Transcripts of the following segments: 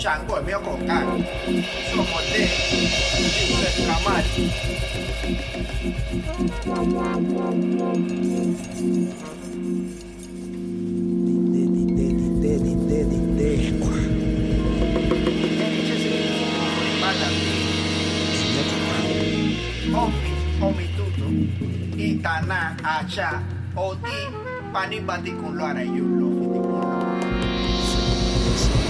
Chan boy, me a come back. Some of them, you said come on. Omi, omi itana, acha, oti, panibati con lo arayulo. Thank you.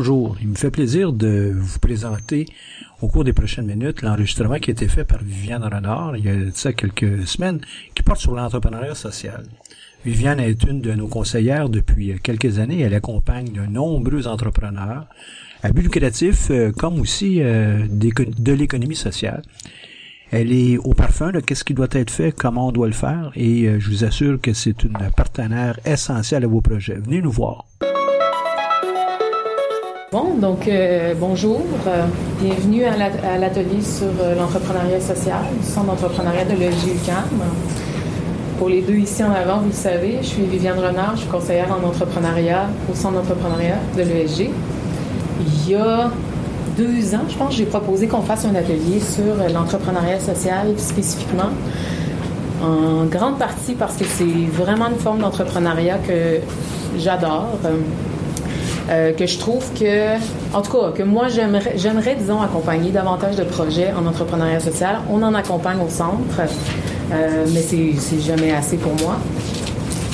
Bonjour, il me fait plaisir de vous présenter au cours des prochaines minutes l'enregistrement qui a été fait par Viviane Renard il y a ça quelques semaines qui porte sur l'entrepreneuriat social. Viviane est une de nos conseillères depuis quelques années. Elle accompagne de nombreux entrepreneurs à but lucratif euh, comme aussi euh, de l'économie sociale. Elle est au parfum de qu'est-ce qui doit être fait, comment on doit le faire et euh, je vous assure que c'est une partenaire essentielle à vos projets. Venez nous voir. Bon, donc euh, bonjour, euh, bienvenue à l'atelier sur euh, l'entrepreneuriat social du Centre d'entrepreneuriat de l'EGUCAM. Pour les deux ici en avant, vous le savez, je suis Viviane Renard, je suis conseillère en entrepreneuriat au Centre d'entrepreneuriat de l'ESG. Il y a deux ans, je pense, j'ai proposé qu'on fasse un atelier sur l'entrepreneuriat social spécifiquement, en grande partie parce que c'est vraiment une forme d'entrepreneuriat que j'adore. Euh, que je trouve que, en tout cas, que moi, j'aimerais, j'aimerais, disons, accompagner davantage de projets en entrepreneuriat social. On en accompagne au centre, euh, mais c'est, jamais assez pour moi.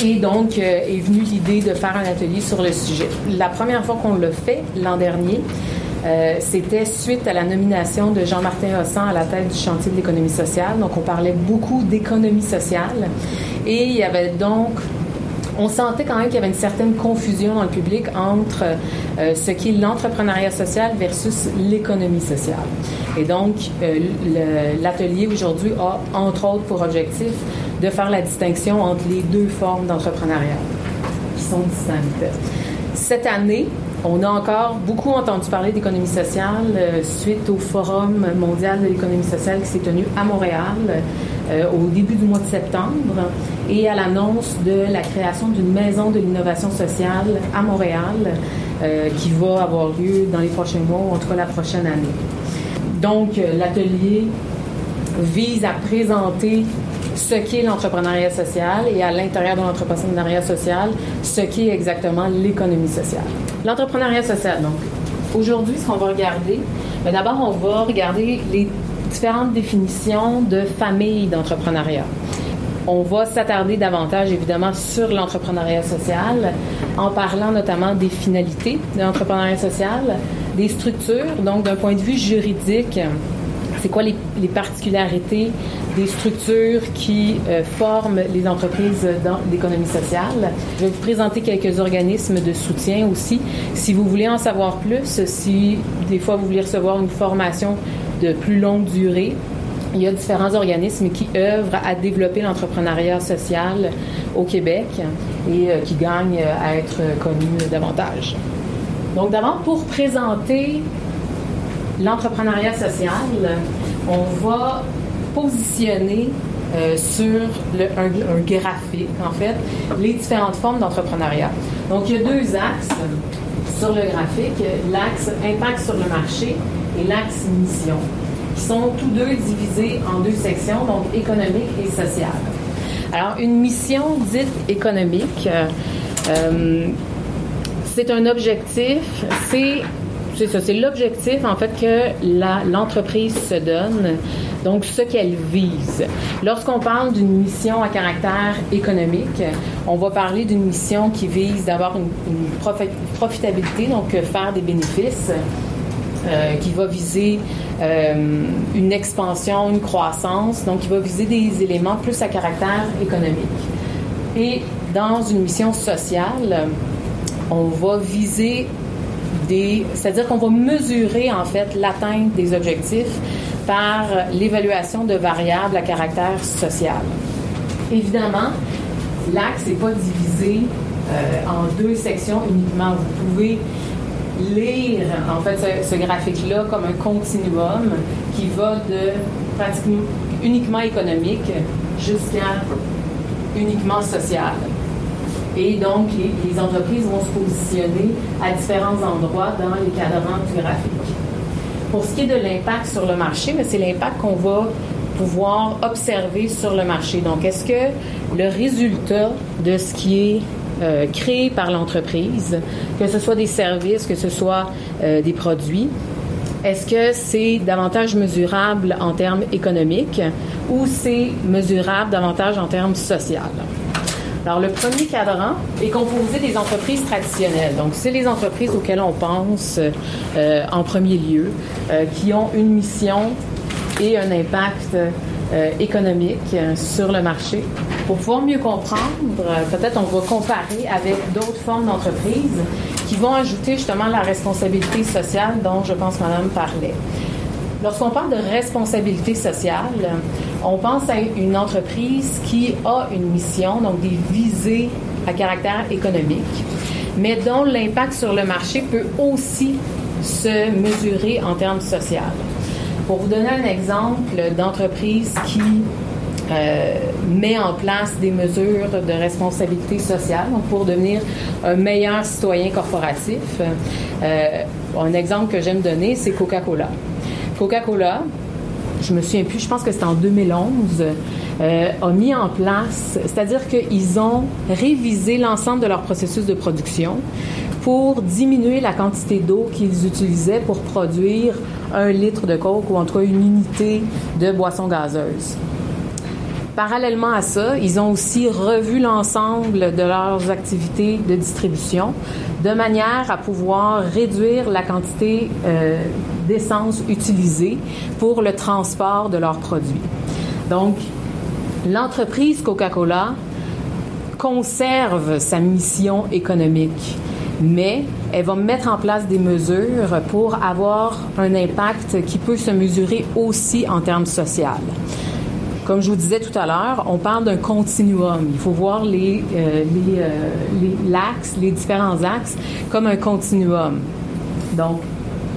Et donc, euh, est venue l'idée de faire un atelier sur le sujet. La première fois qu'on l'a fait, l'an dernier, c'était suite à la nomination de Jean-Martin Hossan à la tête du chantier de l'économie sociale. Donc, on parlait beaucoup d'économie sociale. Et il y avait donc on sentait quand même qu'il y avait une certaine confusion dans le public entre euh, ce qui est l'entrepreneuriat social versus l'économie sociale. Et donc, euh, l'atelier aujourd'hui a, entre autres, pour objectif de faire la distinction entre les deux formes d'entrepreneuriat qui sont distinctes. Cette année, on a encore beaucoup entendu parler d'économie sociale euh, suite au Forum mondial de l'économie sociale qui s'est tenu à Montréal au début du mois de septembre et à l'annonce de la création d'une maison de l'innovation sociale à Montréal euh, qui va avoir lieu dans les prochains mois en tout cas la prochaine année. Donc, l'atelier vise à présenter ce qu'est l'entrepreneuriat social et à l'intérieur de l'entrepreneuriat social, ce qu'est exactement l'économie sociale. L'entrepreneuriat social, donc. Aujourd'hui, ce qu'on va regarder, ben, d'abord, on va regarder les différentes définitions de famille d'entrepreneuriat. On va s'attarder davantage, évidemment, sur l'entrepreneuriat social, en parlant notamment des finalités de l'entrepreneuriat social, des structures, donc d'un point de vue juridique, c'est quoi les, particularités des structures qui euh, forment les entreprises dans l'économie sociale? Je vais vous présenter quelques organismes de soutien aussi. Si vous voulez en savoir plus, si des fois vous voulez recevoir une formation de plus longue durée, il y a différents organismes qui œuvrent à développer l'entrepreneuriat social au Québec et euh, qui gagnent à être connus davantage. Donc d'abord, pour présenter l'entrepreneuriat social, on va positionner euh, sur le, un, graphique, en fait, les différentes formes d'entrepreneuriat. Donc, il y a deux axes sur le graphique, l'axe impact sur le marché et l'axe mission, qui sont tous deux divisés en deux sections, donc économique et sociale. Alors, une mission dite économique, euh, euh, c'est un objectif, c'est c'est ça, c'est l'objectif en fait que l'entreprise se donne, donc ce qu'elle vise. Lorsqu'on parle d'une mission à caractère économique, on va parler d'une mission qui vise d'avoir une, profitabilité, donc faire des bénéfices. Euh, qui va viser euh, une expansion, une croissance, donc qui va viser des éléments plus à caractère économique. Et dans une mission sociale, on va viser c'est-à-dire qu'on va mesurer en fait l'atteinte des objectifs par l'évaluation de variables à caractère social. Évidemment, l'axe n'est pas divisé euh, en deux sections uniquement. Vous pouvez lire en fait ce, graphique-là comme un continuum qui va de pratiquement uniquement économique jusqu'à uniquement social. Et donc, les, entreprises vont se positionner à différents endroits dans les cadrans graphiques. Pour ce qui est de l'impact sur le marché, c'est l'impact qu'on va pouvoir observer sur le marché. Donc, est-ce que le résultat de ce qui est euh, créé par l'entreprise, que ce soit des services, que ce soit euh, des produits, est-ce que c'est davantage mesurable en termes économiques ou c'est mesurable davantage en termes sociaux? Alors, le premier cadran est composé des entreprises traditionnelles. Donc, c'est les entreprises auxquelles on pense euh, en premier lieu, euh, qui ont une mission et un impact économique sur le marché. Pour pouvoir mieux comprendre, peut-être on va comparer avec d'autres formes d'entreprises qui vont ajouter justement la responsabilité sociale dont je pense Madame parlait. Lorsqu'on parle de responsabilité sociale, on pense à une entreprise qui a une mission, donc des visées à caractère économique, mais dont l'impact sur le marché peut aussi se mesurer en termes sociaux. Pour vous donner un exemple d'entreprise qui euh, met en place des mesures de responsabilité sociale pour devenir un meilleur citoyen corporatif. Euh, un exemple que j'aime donner, c'est Coca-Cola. Coca-Cola, je me souviens plus, je pense que c'était en 2011, euh, a mis en place, c'est-à-dire qu'ils ont révisé l'ensemble de leur processus de production pour diminuer la quantité d'eau qu'ils utilisaient pour produire un litre de coke ou en tout cas une unité de boisson gazeuse. Parallèlement à ça, ils ont aussi revu l'ensemble de leurs activités de distribution de manière à pouvoir réduire la quantité euh, d'essence utilisée pour le transport de leurs produits. Donc, l'entreprise Coca-Cola conserve sa mission économique, mais elle va mettre en place des mesures pour avoir un impact qui peut se mesurer aussi en termes sociaux. Comme je vous disais tout à l'heure, on parle d'un continuum. Il faut voir les, euh, les, euh, les, l'axe, les différents axes comme un continuum. Donc,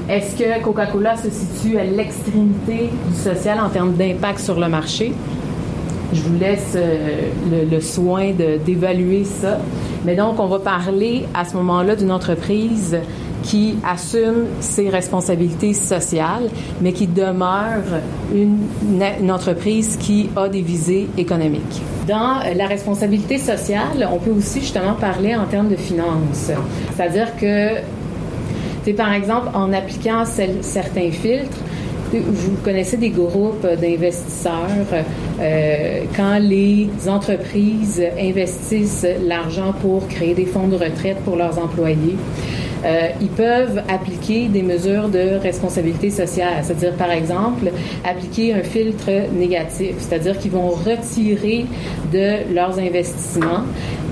est-ce que Coca-Cola se situe à l'extrémité du social en termes d'impact sur le marché? Je vous laisse euh, le, le, soin d'évaluer ça. Mais donc, on va parler à ce moment-là d'une entreprise qui assume ses responsabilités sociales, mais qui demeure une, entreprise qui a des visées économiques. Dans la responsabilité sociale, on peut aussi justement parler en termes de finances. C'est-à-dire que, par exemple, en appliquant certains filtres, vous connaissez des groupes d'investisseurs. Euh, quand les entreprises investissent l'argent pour créer des fonds de retraite pour leurs employés, euh, ils peuvent appliquer des mesures de responsabilité sociale, c'est-à-dire par exemple appliquer un filtre négatif, c'est-à-dire qu'ils vont retirer de leurs investissements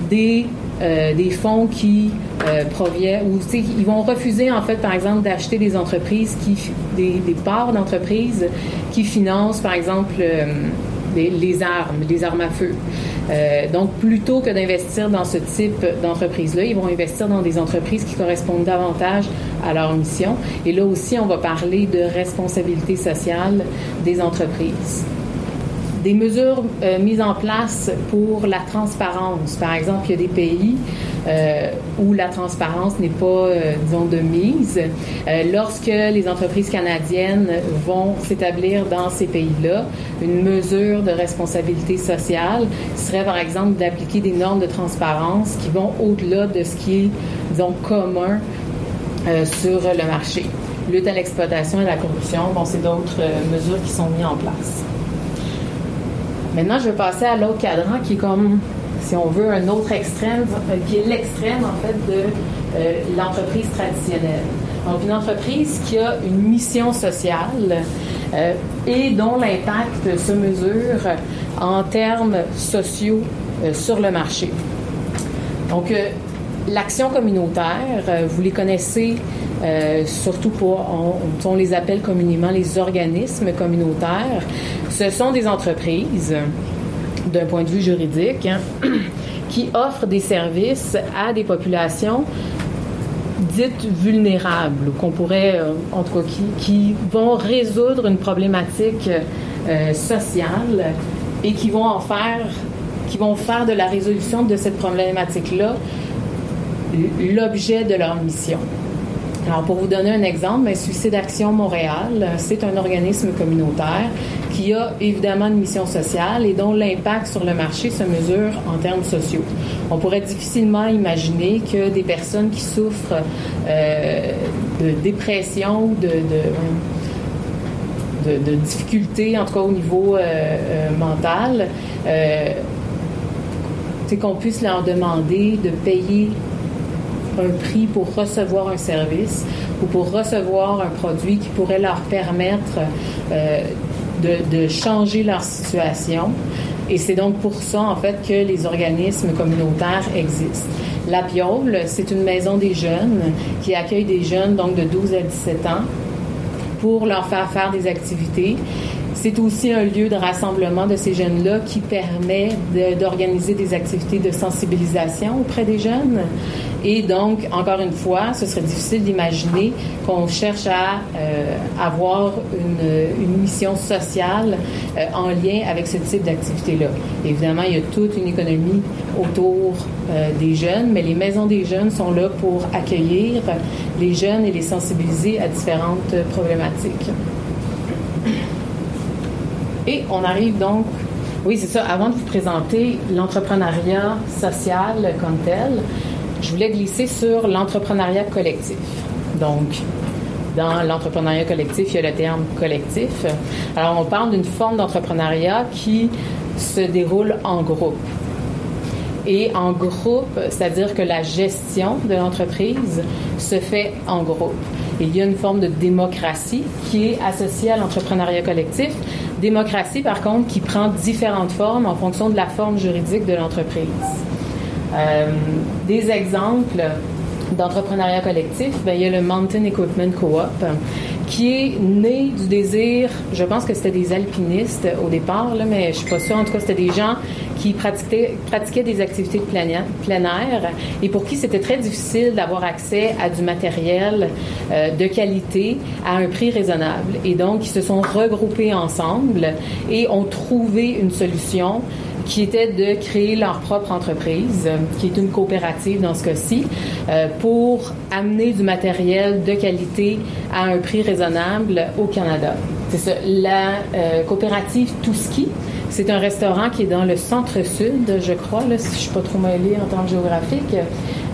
des euh, fonds qui euh, proviennent ou ils vont refuser en fait par exemple d'acheter des entreprises qui des, parts d'entreprises qui financent par exemple les, les, armes, les armes à feu. Euh, donc, plutôt que d'investir dans ce type d'entreprise-là, ils vont investir dans des entreprises qui correspondent davantage à leur mission. Et là aussi, on va parler de responsabilité sociale des entreprises des mesures euh, mises en place pour la transparence. Par exemple, il y a des pays euh, où la transparence n'est pas, euh, disons, de mise. Lorsque les entreprises canadiennes vont s'établir dans ces pays-là, une mesure de responsabilité sociale serait, par exemple, d'appliquer des normes de transparence qui vont au-delà de ce qui est, commun sur le marché. Lutte à l'exploitation et à la corruption, bon, c'est d'autres mesures qui sont mises en place. Maintenant, je vais passer à l'autre cadran qui est comme, si on veut, un autre extrême, euh, qui est l'extrême, en fait, de euh, l'entreprise traditionnelle. Donc, une entreprise qui a une mission sociale euh, et dont l'impact se mesure en termes sociaux sur le marché. Donc, l'action communautaire, vous les connaissez euh, surtout pour, on, les appelle communément les organismes communautaires. Ce sont des entreprises, d'un point de vue juridique, hein, qui offrent des services à des populations dites vulnérables, qu'on pourrait, euh, en tout cas, qui, qui, vont résoudre une problématique euh, sociale et qui vont en faire qui vont faire de la résolution de cette problématique-là l'objet de leur mission. Alors, pour vous donner un exemple, ben, Suicide Action Montréal, c'est un organisme communautaire qui a évidemment une mission sociale et dont l'impact sur le marché se mesure en termes sociaux. On pourrait difficilement imaginer que des personnes qui souffrent euh, de dépression ou de, difficultés, en tout cas au niveau euh, euh, mental, c'est qu'on puisse leur demander de payer un prix pour recevoir un service ou pour recevoir un produit qui pourrait leur permettre euh, de, changer leur situation. Et c'est donc pour ça, en fait, que les organismes communautaires existent. La Piole, c'est une maison des jeunes qui accueille des jeunes donc de 12 à 17 ans pour leur faire faire des activités c'est aussi un lieu de rassemblement de ces jeunes-là qui permet d'organiser des activités de sensibilisation auprès des jeunes. Et donc, encore une fois, ce serait difficile d'imaginer qu'on cherche à euh, avoir une, mission sociale euh, en lien avec ce type d'activité-là. Évidemment, il y a toute une économie autour euh, des jeunes, mais les maisons des jeunes sont là pour accueillir les jeunes et les sensibiliser à différentes problématiques. Et on arrive donc, oui, c'est ça, avant de vous présenter l'entrepreneuriat social comme tel, je voulais glisser sur l'entrepreneuriat collectif. Donc, dans l'entrepreneuriat collectif, il y a le terme collectif. Alors, on parle d'une forme d'entrepreneuriat qui se déroule en groupe. Et en groupe, c'est-à-dire que la gestion de l'entreprise se fait en groupe. Il y a une forme de démocratie qui est associée à l'entrepreneuriat collectif. Démocratie, par contre, qui prend différentes formes en fonction de la forme juridique de l'entreprise. Euh, des exemples d'entrepreneuriat collectif, ben, il y a le Mountain Equipment Co-op, qui est né du désir, je pense que c'était des alpinistes au départ, mais je suis pas sûre, en tout cas, c'était des gens qui pratiquaient, des activités de plein air et pour qui c'était très difficile d'avoir accès à du matériel euh, de qualité à un prix raisonnable. Et donc, ils se sont regroupés ensemble et ont trouvé une solution qui était de créer leur propre entreprise, qui est une coopérative dans ce cas-ci, euh, pour amener du matériel de qualité à un prix raisonnable au Canada. C'est ça. La euh, coopérative Touski, c'est un restaurant qui est dans le centre-sud, je crois, si je suis pas trop mêlée en termes géographiques.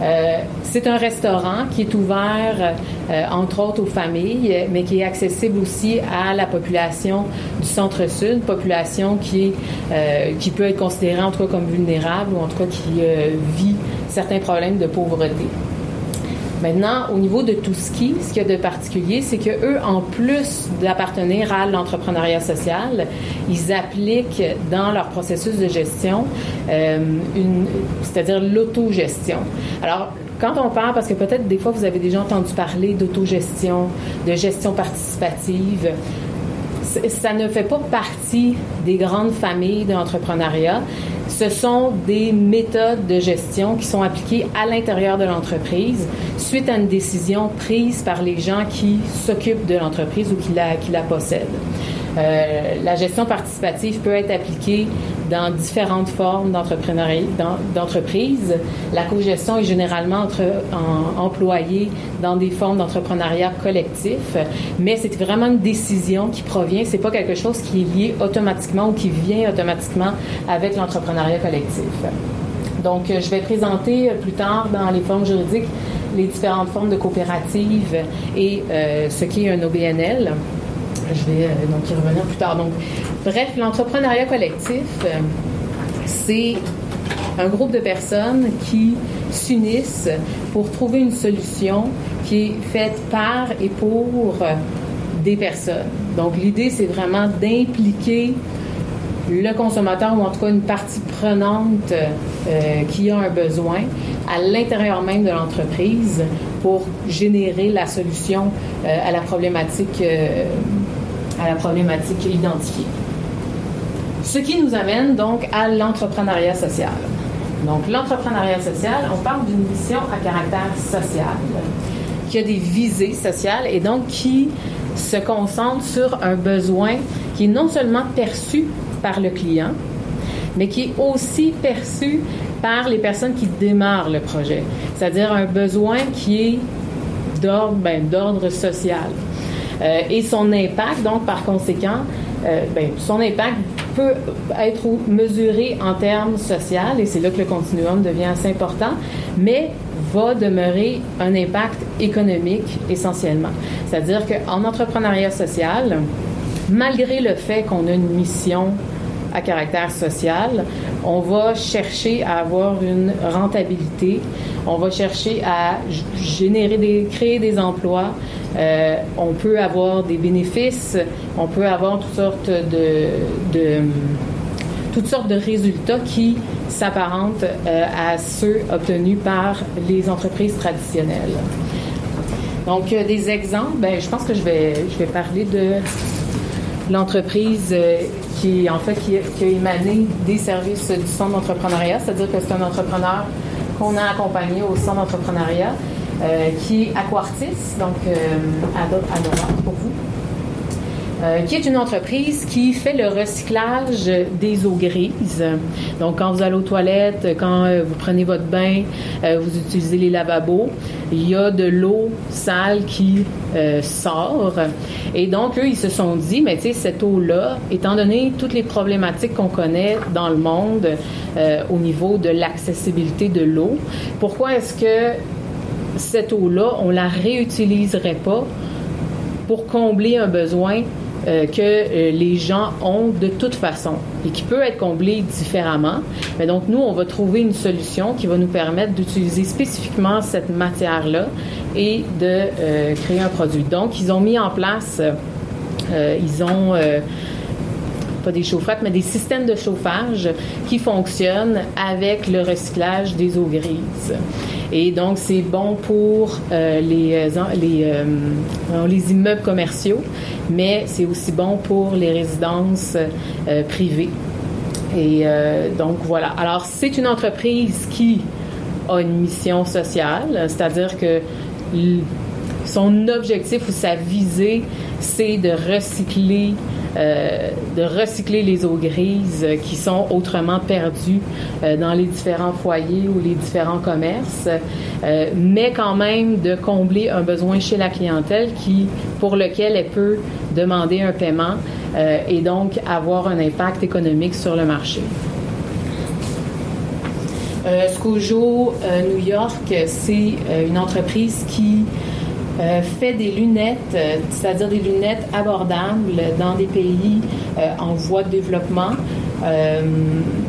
Euh, c'est un restaurant qui est ouvert, euh, entre autres, aux familles, mais qui est accessible aussi à la population du centre-sud, population qui, euh, qui peut être considérée en tout cas comme vulnérable ou en tout cas qui vit certains problèmes de pauvreté. Maintenant, au niveau de tout ce qui, ce qu'il y a de particulier, c'est que eux, en plus d'appartenir à l'entrepreneuriat social, ils appliquent dans leur processus de gestion euh, c'est-à-dire l'autogestion. Alors, quand on parle, parce que peut-être des fois vous avez déjà entendu parler d'autogestion, de gestion participative, ça ne fait pas partie des grandes familles de. Ce sont des méthodes de gestion qui sont appliquées à l'intérieur de l'entreprise suite à une décision prise par les gens qui s'occupent de l'entreprise ou qui la, qui la possèdent. Euh, la gestion participative peut être appliquée dans différentes formes d'entreprise. La co-gestion est généralement entre, employée dans des formes d'entrepreneuriat collectif, mais c'est vraiment une décision qui provient, c'est pas quelque chose qui est lié automatiquement ou qui vient automatiquement avec l'entrepreneuriat collectif. Donc, je vais présenter plus tard dans les formes juridiques les différentes formes de coopératives et euh, ce qu'est un OBNL. Je vais euh, donc y revenir plus tard. Bref, l'entrepreneuriat collectif, euh, c'est un groupe de personnes qui s'unissent pour trouver une solution qui est faite par et pour des personnes. Donc, l'idée, c'est vraiment d'impliquer le consommateur ou en tout cas une partie prenante euh, qui a un besoin à l'intérieur même de l'entreprise pour générer la solution à la problématique à la problématique identifiée. Ce qui nous amène donc à l'entrepreneuriat social. Donc, l'entrepreneuriat social, on parle d'une mission à caractère social, qui a des visées sociales et donc qui se concentre sur un besoin qui est non seulement perçu par le client, mais qui est aussi perçu par les personnes qui démarrent le projet, c'est-à-dire un besoin qui est d'ordre ben, social. Euh, et son impact, donc par conséquent, euh, ben, son impact peut être mesuré en termes social, et c'est là que le continuum devient assez important, mais va demeurer un impact économique essentiellement. C'est-à-dire qu'en entrepreneuriat social, malgré le fait qu'on a une mission à caractère social, on va chercher à avoir une rentabilité, on va chercher à générer des, créer des emplois, euh, on peut avoir des bénéfices, on peut avoir toutes sortes de, toutes sortes de résultats qui s'apparentent euh, à ceux obtenus par les entreprises traditionnelles. Donc, euh, des exemples, ben, je pense que je vais, je vais parler de l'entreprise qui, en fait, qui, qui, a émané des services du centre d'entrepreneuriat, c'est-à-dire que c'est un entrepreneur qu'on a accompagné au centre d'entrepreneuriat, euh, qui est Aquartis, donc euh, à, à pour vous. Euh, qui est une entreprise qui fait le recyclage des eaux grises. Donc, quand vous allez aux toilettes, quand euh, vous prenez votre bain, euh, vous utilisez les lavabos, il y a de l'eau sale qui sort. Et donc, eux, ils se sont dit, mais tu sais, cette eau-là, étant donné toutes les problématiques qu'on connaît dans le monde au niveau de l'accessibilité de l'eau, pourquoi est-ce que cette eau-là, on la réutiliserait pas pour combler un besoin euh, que euh, les gens ont de toute façon et qui peut être comblé différemment. Mais donc, nous, on va trouver une solution qui va nous permettre d'utiliser spécifiquement cette matière-là et de euh, créer un produit. Donc, ils ont mis en place, ils ont pas des chaufferettes, mais des systèmes de chauffage qui fonctionnent avec le recyclage des eaux grises. Et donc, c'est bon pour euh, les, euh, les, euh, les immeubles commerciaux, mais c'est aussi bon pour les résidences privées. Et donc, voilà. Alors, c'est une entreprise qui a une mission sociale, c'est-à-dire que son objectif ou sa visée, c'est de recycler euh, de recycler les eaux grises qui sont autrement perdues euh, dans les différents foyers ou les différents commerces, euh, mais quand même de combler un besoin chez la clientèle qui, pour lequel elle peut demander un paiement et donc avoir un impact économique sur le marché. Euh, Scojo New York, c'est une entreprise qui euh, fait des lunettes, euh, c'est-à-dire des lunettes abordables dans des pays euh, en voie de développement,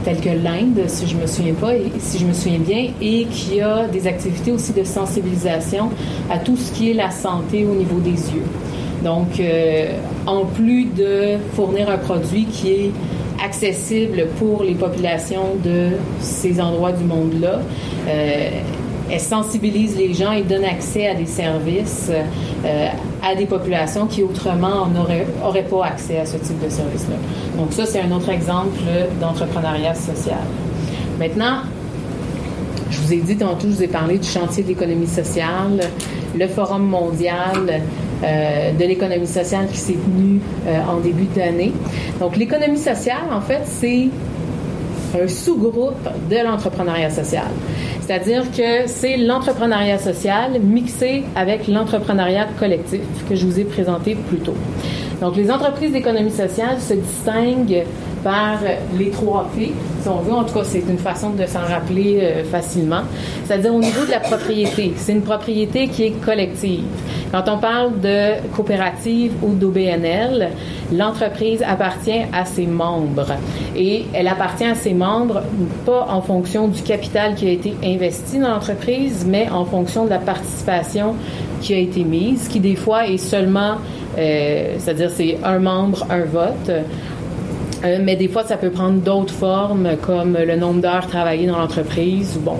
tels que l'Inde, si je me souviens pas, si je me souviens bien, et qui a des activités aussi de sensibilisation à tout ce qui est la santé au niveau des yeux. Donc, en plus de fournir un produit qui est accessible pour les populations de ces endroits du monde-là, elle sensibilise les gens et donne accès à des services euh, à des populations qui autrement n'auraient pas accès à ce type de service-là. Donc ça, c'est un autre exemple d'entrepreneuriat social. Maintenant, je vous ai dit tantôt, je vous ai parlé du chantier de l'économie sociale, le forum mondial euh, de l'économie sociale qui s'est tenu euh, en début d'année. Donc l'économie sociale, en fait, c'est un sous-groupe de l'entrepreneuriat social. C'est-à-dire que c'est l'entrepreneuriat social mixé avec l'entrepreneuriat collectif que je vous ai présenté plus tôt. Donc, les entreprises d'économie sociale se distinguent par les trois P, si on veut. En tout cas, c'est une façon de s'en rappeler euh, facilement. C'est-à-dire au niveau de la propriété. C'est une propriété qui est collective. Quand on parle de coopérative ou d'OBNL, l'entreprise appartient à ses membres. Et elle appartient à ses membres pas en fonction du capital qui a été investi dans l'entreprise, mais en fonction de la participation qui a été mise, qui des fois est seulement, euh, c'est-à-dire c'est un membre, un vote. Euh, mais des fois, ça peut prendre d'autres formes, comme le nombre d'heures travaillées dans l'entreprise, ou bon,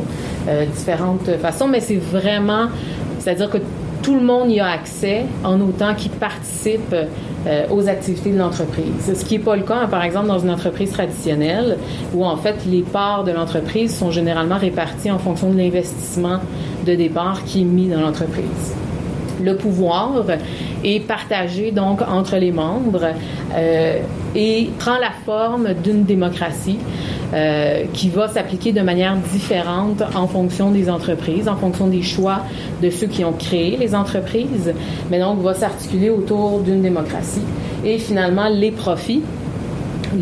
euh, différentes façons. Mais c'est vraiment, c'est-à-dire que tout le monde y a accès en autant qu'il participe euh, aux activités de l'entreprise. Ce qui n'est pas le cas, par exemple, dans une entreprise traditionnelle, où en fait les parts de l'entreprise sont généralement réparties en fonction de l'investissement de départ qui est mis dans l'entreprise le pouvoir est partagé donc entre les membres euh, et prend la forme d'une démocratie euh, qui va s'appliquer de manière différente en fonction des entreprises, en fonction des choix de ceux qui ont créé les entreprises, mais donc va s'articuler autour d'une démocratie. Et finalement, les profits.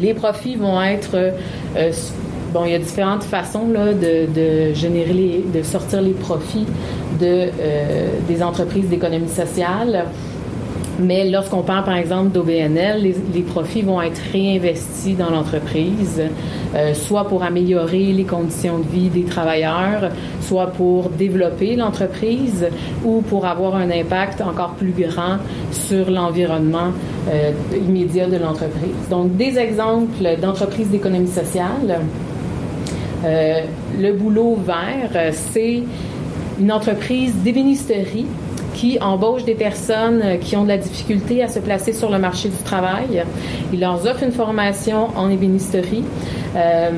Les profits vont être euh, bon, il y a différentes façons là, de, de générer les, de sortir les profits de, euh, des entreprises d'économie sociale. Mais lorsqu'on parle, par exemple, d'OBNL, les, les, profits vont être réinvestis dans l'entreprise, euh, soit pour améliorer les conditions de vie des travailleurs, soit pour développer l'entreprise ou pour avoir un impact encore plus grand sur l'environnement euh, immédiat de l'entreprise. Donc, des exemples d'entreprises d'économie sociale. Euh, le boulot vert, c'est une entreprise d'ébénisterie qui embauche des personnes qui ont de la difficulté à se placer sur le marché du travail. Il leur offre une formation en ébénisterie. Euh,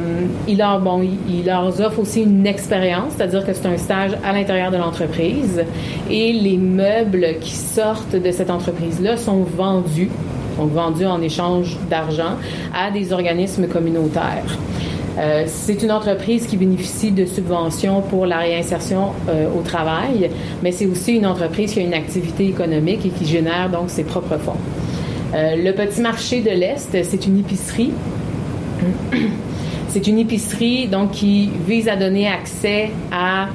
il, leur, bon, leur offre aussi une expérience, c'est-à-dire que c'est un stage à l'intérieur de l'entreprise. Et les meubles qui sortent de cette entreprise-là sont vendus, donc vendus en échange d'argent, à des organismes communautaires. Euh, c'est une entreprise qui bénéficie de subventions pour la réinsertion euh, au travail, mais c'est aussi une entreprise qui a une activité économique et qui génère donc ses propres fonds. Euh, le petit marché de l'Est, c'est une épicerie. C'est une épicerie donc qui vise à donner accès à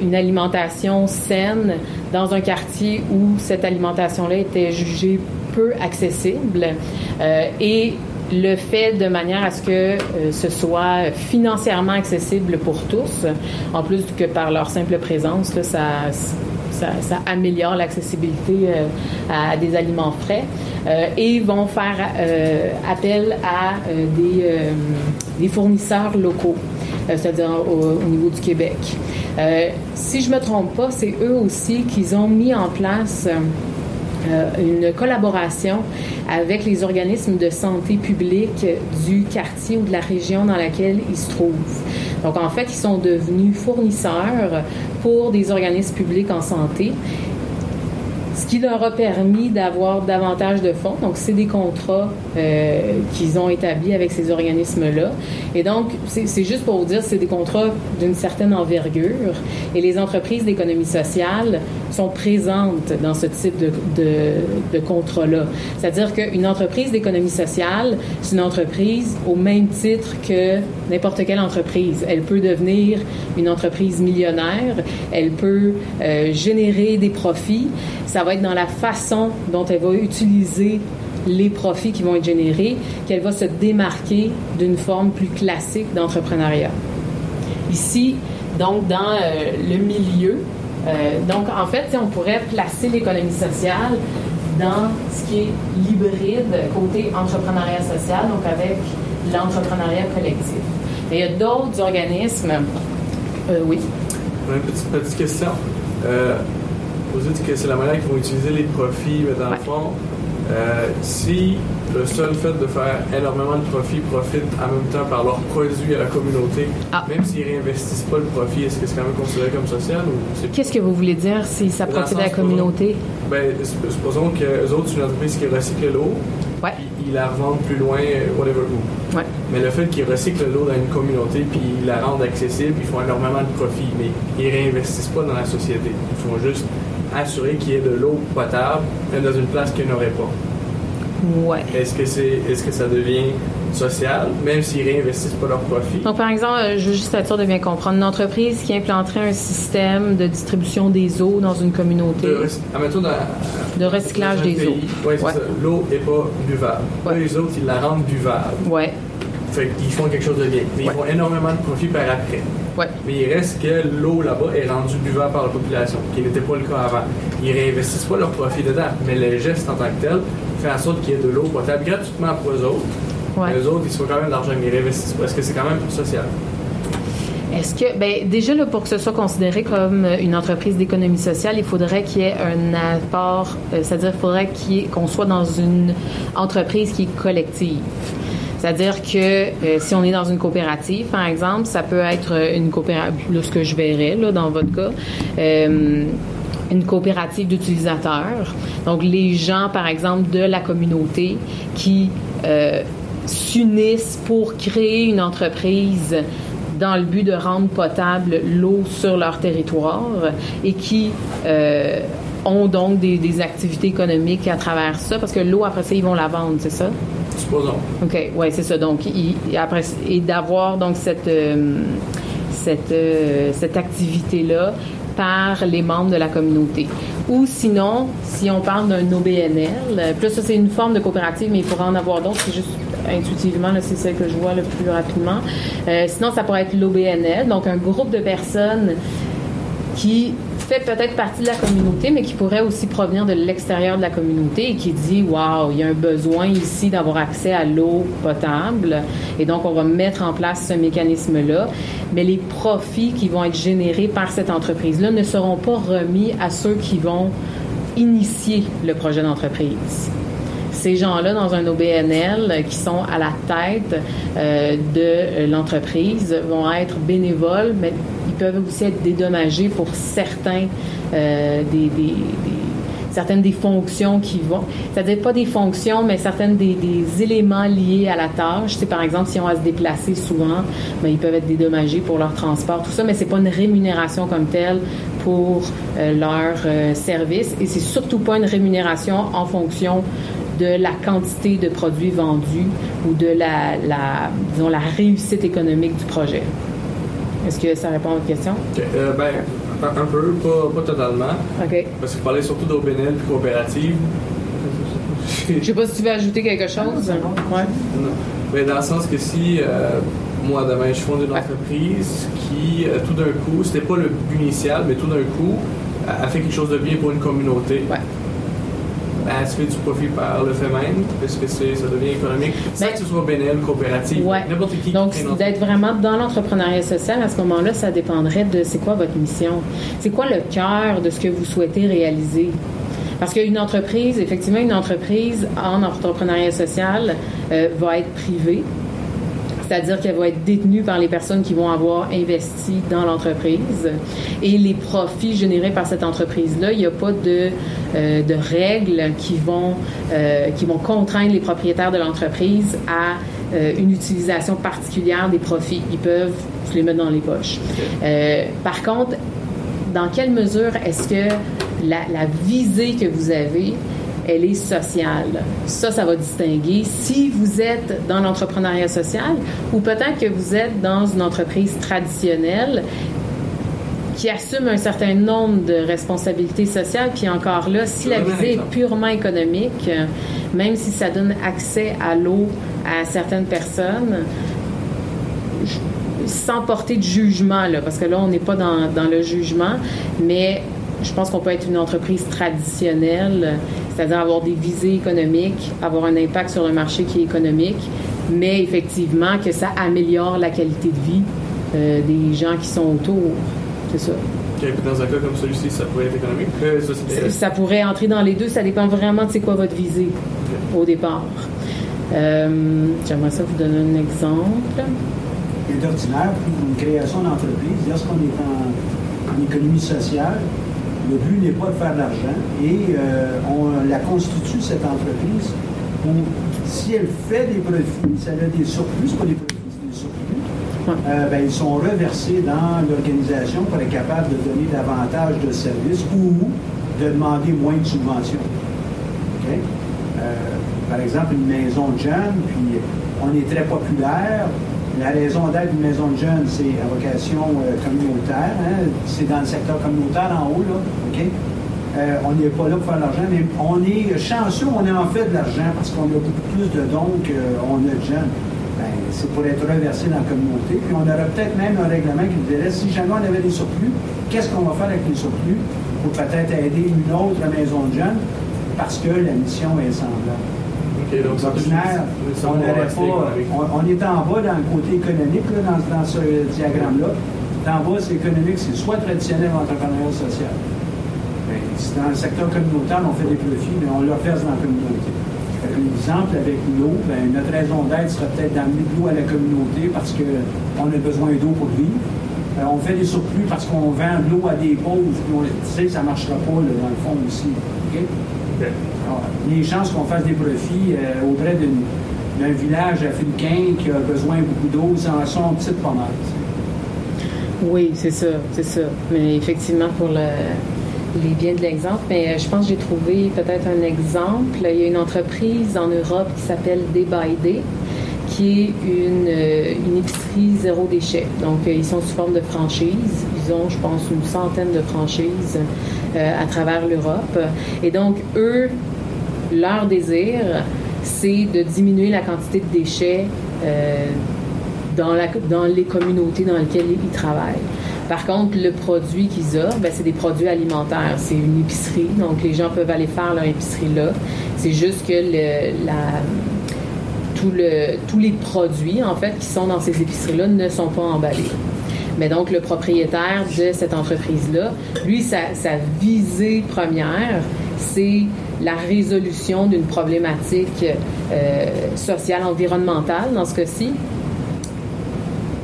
une alimentation saine dans un quartier où cette alimentation-là était jugée peu accessible et le fait de manière à ce que euh, ce soit financièrement accessible pour tous, en plus que par leur simple présence, ça, améliore l'accessibilité euh, à, des aliments frais euh, et vont faire euh, appel à des, fournisseurs locaux, c'est-à-dire au, au, niveau du Québec. si je me trompe pas, c'est eux aussi qui ont mis en place une collaboration avec les organismes de santé publique du quartier ou de la région dans laquelle ils se trouvent. Donc, en fait, ils sont devenus fournisseurs pour des organismes publics en santé ce qui leur a permis d'avoir davantage de fonds. Donc, c'est des contrats euh, qu'ils ont établis avec ces organismes-là. Et donc, c'est juste pour vous dire, c'est des contrats d'une certaine envergure. Et les entreprises d'économie sociale sont présentes dans ce type de, de, de contrat-là. C'est-à-dire qu'une entreprise d'économie sociale, c'est une entreprise au même titre que n'importe quelle entreprise. Elle peut devenir une entreprise millionnaire, elle peut euh, générer des profits. Ça être dans la façon dont elle va utiliser les profits qui vont être générés qu'elle va se démarquer d'une forme plus classique d'entrepreneuriat. Ici, donc, dans euh, le milieu, euh, donc, en fait, on pourrait placer l'économie sociale dans ce qui est l'hybride côté entrepreneuriat social, donc avec l'entrepreneuriat collectif. Mais il y a d'autres organismes. Euh, oui. Une petite, question. Vous dites que c'est la manière qu'ils vont utiliser les profits, mais dans ouais. le fond, euh, si le seul fait de faire énormément de profits profite en même temps par leurs produits à la communauté, ah. même s'ils réinvestissent pas le profit, est-ce que c'est quand même considéré comme social ou Qu'est-ce que vous voulez dire si ça profite à la communauté? Ben, supposons qu'eux autres, c'est une entreprise qui recycle l'eau. Ouais. Ils la revendent plus loin, whatever où. Ouais. Mais le fait qu'ils recyclent l'eau dans une communauté puis ils la rendent accessible, ils font énormément de profits, mais ils réinvestissent pas dans la société. Ils font juste assurer qu'il y ait de l'eau potable, même dans une place qu'il n'y aurait pas. Ouais. Est-ce que c'est est-ce que ça devient social, même s'ils réinvestissent pas leur profit? Donc, par exemple, je veux juste être sûr de bien comprendre. Une entreprise qui implanterait un système de distribution des eaux dans une communauté. De, admettons, dans, de recyclage des pays, eaux. Oui, c'est Ouais. ça. L'eau n'est pas buvable. Ouais. Eux, les autres, ils la rendent buvable. Ouais. Fait qu'ils font quelque chose de bien. Mais Ouais. ils font énormément de profit par après. Ouais. Mais il reste que l'eau là-bas est rendue buvable par la population, qui n'était pas le cas avant. Ils réinvestissent pas leur profit dedans, mais le geste en tant que tel fait en sorte qu'il y ait de l'eau potable gratuitement pour eux autres. Ouais. Les autres, ils se font quand même de l'argent, mais ils réinvestissent pas. Est-ce que c'est quand même social? Est-ce que, ben, déjà, là, pour que ce soit considéré comme une entreprise d'économie sociale, il faudrait qu'il y ait un apport, euh, c'est-à-dire qu'il faudrait qu'on soit dans une entreprise qui est collective. C'est-à-dire que euh, si on est dans une coopérative, par exemple, ça peut être une coopérative, ce que je verrais là, dans votre cas, euh, une coopérative d'utilisateurs. Donc, les gens, par exemple, de la communauté qui euh, s'unissent pour créer une entreprise dans le but de rendre potable l'eau sur leur territoire et qui euh, ont donc des, activités économiques à travers ça, parce que l'eau, après ça, ils vont la vendre, c'est ça? OK, oui, c'est ça. Donc, après, et d'avoir donc cette, euh, cette, euh, cette activité-là par les membres de la communauté. Ou sinon, si on parle d'un OBNL, plus ça c'est une forme de coopérative, mais il pourrait en avoir d'autres, c'est juste intuitivement, c'est celle que je vois le plus rapidement. Euh, sinon, ça pourrait être l'OBNL, donc un groupe de personnes qui fait peut-être partie de la communauté, mais qui pourrait aussi provenir de l'extérieur de la communauté et qui dit Waouh, il y a un besoin ici d'avoir accès à l'eau potable. Et donc, on va mettre en place ce mécanisme-là. Mais les profits qui vont être générés par cette entreprise-là ne seront pas remis à ceux qui vont initier le projet d'entreprise ces gens-là dans un OBNL qui sont à la tête euh, de l'entreprise vont être bénévoles, mais peuvent aussi être dédommagés pour certains euh, certaines des fonctions qui vont, c'est-à-dire pas des fonctions, mais certaines des, éléments liés à la tâche. C'est par exemple si on va se déplacer souvent, ben, ils peuvent être dédommagés pour leur transport, tout ça, mais c'est pas une rémunération comme telle pour euh, leur euh, service et c'est surtout pas une rémunération en fonction de la quantité de produits vendus ou de la réussite économique du projet. Est-ce que ça répond à votre question? Euh, ben, un peu, pas, pas totalement. OK. Parce que vous parlez surtout d'OBNL et coopérative. Je sais pas si tu veux ajouter quelque chose. Ouais. Non. Mais dans le sens que si euh, moi demain je fonde une entreprise qui euh, tout d'un coup, c'était pas le but initial, mais tout d'un coup, a fait quelque chose de bien pour une communauté. Ouais elle se fait du profit par le fait même, parce que ça devient économique, sans que ce soit bénévole, coopératif, ouais. n'importe qui. Donc, d'être vraiment dans l'entrepreneuriat social, à ce moment-là, ça dépendrait de c'est quoi votre mission. C'est quoi le cœur de ce que vous souhaitez réaliser? Parce qu'une entreprise, effectivement, une entreprise en entrepreneuriat social euh, va être privée, c'est-à-dire qu'elle va être détenue par les personnes qui vont avoir investi dans l'entreprise. Et les profits générés par cette entreprise-là, il n'y a pas de, euh, de règles qui vont, euh, qui vont contraindre les propriétaires de l'entreprise à euh, une utilisation particulière des profits. Ils peuvent se les mettre dans les poches. Par contre, dans quelle mesure est-ce que la, la visée que vous avez elle est sociale. Ça, ça va distinguer si vous êtes dans l'entrepreneuriat social ou peut-être que vous êtes dans une entreprise traditionnelle qui assume un certain nombre de responsabilités sociales. Puis encore là, si la visée est purement économique, même si ça donne accès à l'eau à certaines personnes, sans porter de jugement, là, parce que là, on n'est pas dans, dans le jugement, mais je pense qu'on peut être une entreprise traditionnelle, c'est-à-dire avoir des visées économiques, avoir un impact sur le marché qui est économique, mais effectivement que ça améliore la qualité de vie euh, des gens qui sont autour. C'est ça. Okay, dans un cas comme celui-ci, ça pourrait être économique? Euh, ça, ça, ça, pourrait entrer dans les deux. Ça dépend vraiment de c'est quoi votre visée okay. au départ. Euh, J'aimerais ça vous donner un exemple. Et d'ordinaire, pour une création d'entreprise, lorsqu'on est en, en économie sociale, le but n'est pas de faire de l'argent et euh, on la constitue, cette entreprise, pour, si elle fait des profits, si elle a des surplus, pas des profits, des surplus, euh, ben, ils sont reversés dans l'organisation pour être capable de donner davantage de services ou de demander moins de subventions. Okay? Euh, par exemple, une maison de jeunes, puis on est très populaire, la raison d'être d'une maison de jeunes, c'est à vocation euh, communautaire. Hein? C'est dans le secteur communautaire en haut, là. OK? Euh, on n'est pas là pour faire de l'argent, mais on est chanceux, on est en fait de l'argent parce qu'on a beaucoup plus de dons qu'on a de jeunes. Ben, c'est pour être reversé dans la communauté. Puis on aurait peut-être même un règlement qui nous dirait si jamais on avait des surplus, qu'est-ce qu'on va faire avec les surplus? Pour peut-être aider une autre maison de jeunes parce que la mission est semblable. Okay, donc ordinaire, on, pas, on, on, est en bas dans le côté économique, là, dans, dans, ce diagramme-là. En bas, c'est économique, c'est soit traditionnel ou entrepreneurial social. Ben, dans le secteur communautaire, on fait des profits, mais on le verse dans la communauté. Par exemple, avec l'eau, ben, notre raison d'être serait peut-être d'amener de l'eau à la communauté parce qu'on a besoin d'eau pour vivre. Euh, on fait des surplus parce qu'on vend de l'eau à des pauvres. Tu sais, ça ne marchera pas là, dans le fond aussi. Okay? Les chances qu'on fasse des profits euh, auprès d'un village africain qui a besoin beaucoup d'eau, sans son petite pommade. Oui, c'est ça, c'est ça. Mais effectivement, pour le, les biens de l'exemple, mais euh, je pense que j'ai trouvé peut-être un exemple. Il y a une entreprise en Europe qui s'appelle Day by Day, qui est une, euh, une épicerie zéro déchet. Donc, ils sont sous forme de franchise. Je pense, une centaine de franchises à travers l'Europe. Et donc, eux, leur désir, c'est de diminuer la quantité de déchets dans, la, dans les communautés dans lesquelles ils travaillent. Par contre, le produit qu'ils offrent, ben, c'est des produits alimentaires. C'est une épicerie, donc les gens peuvent aller faire leur épicerie là. C'est juste que tous les produits, en fait, qui sont dans ces épiceries-là ne sont pas emballés. Mais donc, le propriétaire de cette entreprise-là, lui, sa, visée première, c'est la résolution d'une problématique euh, sociale, environnementale, dans ce cas-ci,